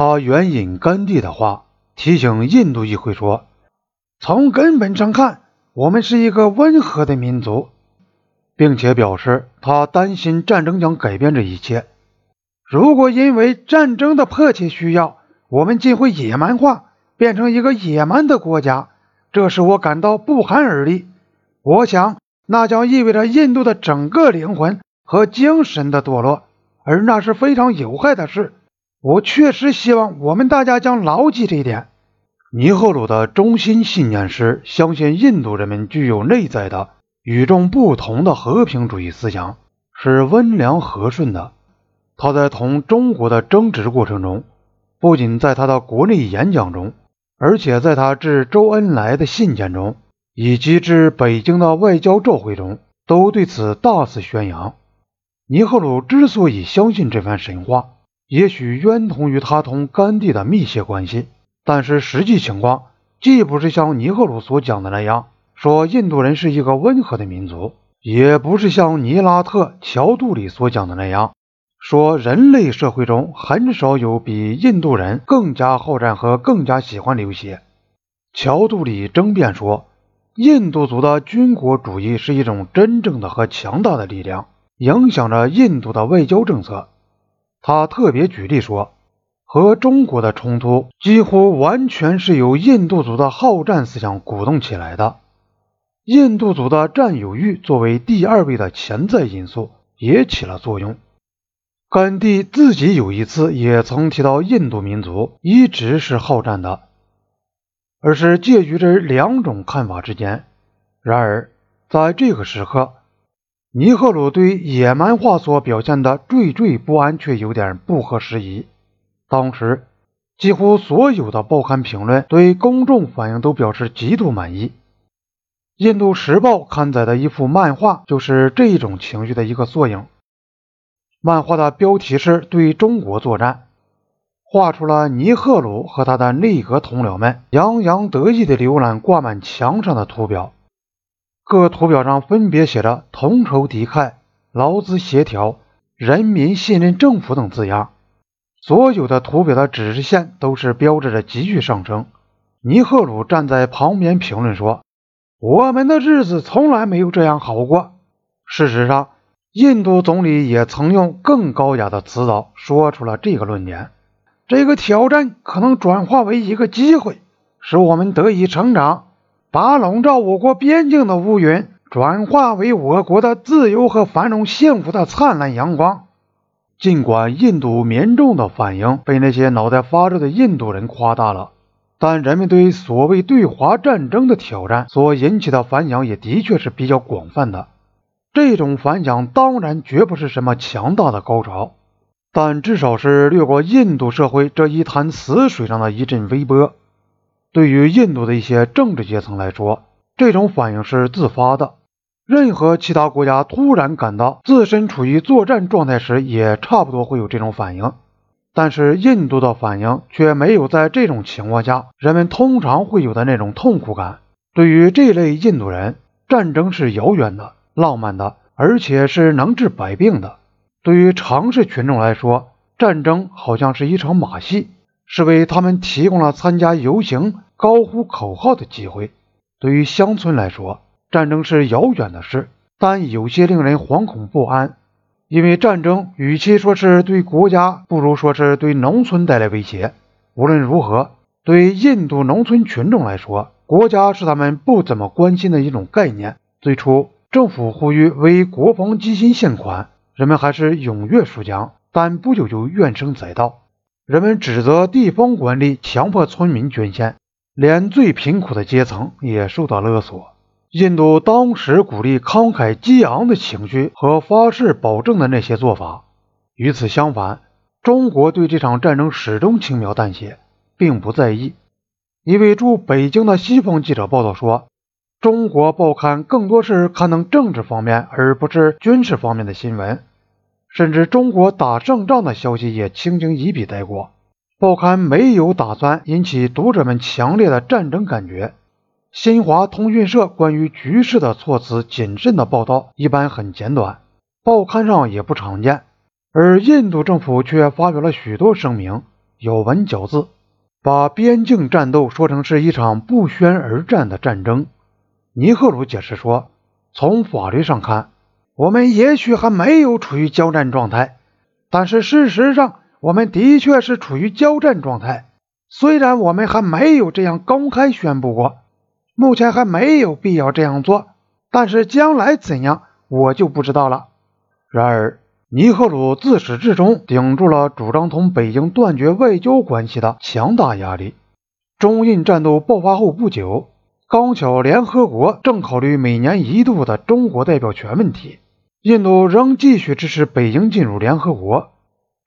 他援引甘地的话，提醒印度议会说：“从根本上看，我们是一个温和的民族。”并且表示他担心战争将改变这一切。如果因为战争的迫切需要，我们竟会野蛮化，变成一个野蛮的国家，这使我感到不寒而栗。我想，那将意味着印度的整个灵魂和精神的堕落，而那是非常有害的事。我确实希望我们大家将牢记这一点。尼赫鲁的中心信念是相信印度人民具有内在的。与众不同的和平主义思想是温良和顺的。他在同中国的争执过程中，不仅在他的国内演讲中，而且在他致周恩来的信件中，以及致北京的外交照会中，都对此大肆宣扬。尼赫鲁之所以相信这番神话，也许渊同于他同甘地的密切关系，但是实际情况既不是像尼赫鲁所讲的那样。说印度人是一个温和的民族，也不是像尼拉特·乔杜里所讲的那样，说人类社会中很少有比印度人更加好战和更加喜欢流血。乔杜里争辩说，印度族的军国主义是一种真正的和强大的力量，影响着印度的外交政策。他特别举例说，和中国的冲突几乎完全是由印度族的好战思想鼓动起来的。印度族的占有欲作为第二位的潜在因素也起了作用。甘地自己有一次也曾提到，印度民族一直是好战的，而是介于这两种看法之间。然而，在这个时刻，尼赫鲁对野蛮化所表现的惴惴不安却有点不合时宜。当时，几乎所有的报刊评论对公众反应都表示极度满意。《印度时报》刊载的一幅漫画就是这种情绪的一个缩影。漫画的标题是“对中国作战”，画出了尼赫鲁和他的内阁同僚们洋洋得意地浏览挂满墙上的图表。各图表上分别写着“同仇敌忾”“劳资协调”“人民信任政府”等字样。所有的图表的指示线都是标志着急剧上升。尼赫鲁站在旁边评论说。我们的日子从来没有这样好过。事实上，印度总理也曾用更高雅的辞藻说出了这个论点。这个挑战可能转化为一个机会，使我们得以成长，把笼罩我国边境的乌云转化为我国的自由和繁荣幸福的灿烂阳光。尽管印度民众的反应被那些脑袋发热的印度人夸大了。但人们对所谓对华战争的挑战所引起的反响也的确是比较广泛的。这种反响当然绝不是什么强大的高潮，但至少是掠过印度社会这一潭死水上的一阵微波。对于印度的一些政治阶层来说，这种反应是自发的。任何其他国家突然感到自身处于作战状态时，也差不多会有这种反应。但是印度的反应却没有在这种情况下人们通常会有的那种痛苦感。对于这类印度人，战争是遥远的、浪漫的，而且是能治百病的。对于常识群众来说，战争好像是一场马戏，是为他们提供了参加游行、高呼口号的机会。对于乡村来说，战争是遥远的事，但有些令人惶恐不安。因为战争与其说是对国家，不如说是对农村带来威胁。无论如何，对印度农村群众来说，国家是他们不怎么关心的一种概念。最初，政府呼吁为国防基金献款，人们还是踊跃出奖，但不久就怨声载道。人们指责地方官吏强迫村民捐献，连最贫苦的阶层也受到勒索。印度当时鼓励慷慨激昂的情绪和发誓保证的那些做法。与此相反，中国对这场战争始终轻描淡写，并不在意。一位驻北京的西方记者报道说：“中国报刊更多是刊登政治方面，而不是军事方面的新闻，甚至中国打胜仗的消息也轻轻一笔带过。报刊没有打算引起读者们强烈的战争感觉。”新华通讯社关于局势的措辞谨慎的报道一般很简短，报刊上也不常见。而印度政府却发表了许多声明，咬文嚼字，把边境战斗说成是一场不宣而战的战争。尼赫鲁解释说：“从法律上看，我们也许还没有处于交战状态，但是事实上，我们的确是处于交战状态。虽然我们还没有这样公开宣布过，目前还没有必要这样做，但是将来怎样，我就不知道了。”然而。尼赫鲁自始至终顶住了主张同北京断绝外交关系的强大压力。中印战斗爆发后不久，刚巧联合国正考虑每年一度的中国代表权问题，印度仍继续支持北京进入联合国，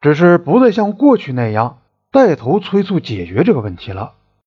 只是不再像过去那样带头催促解决这个问题了。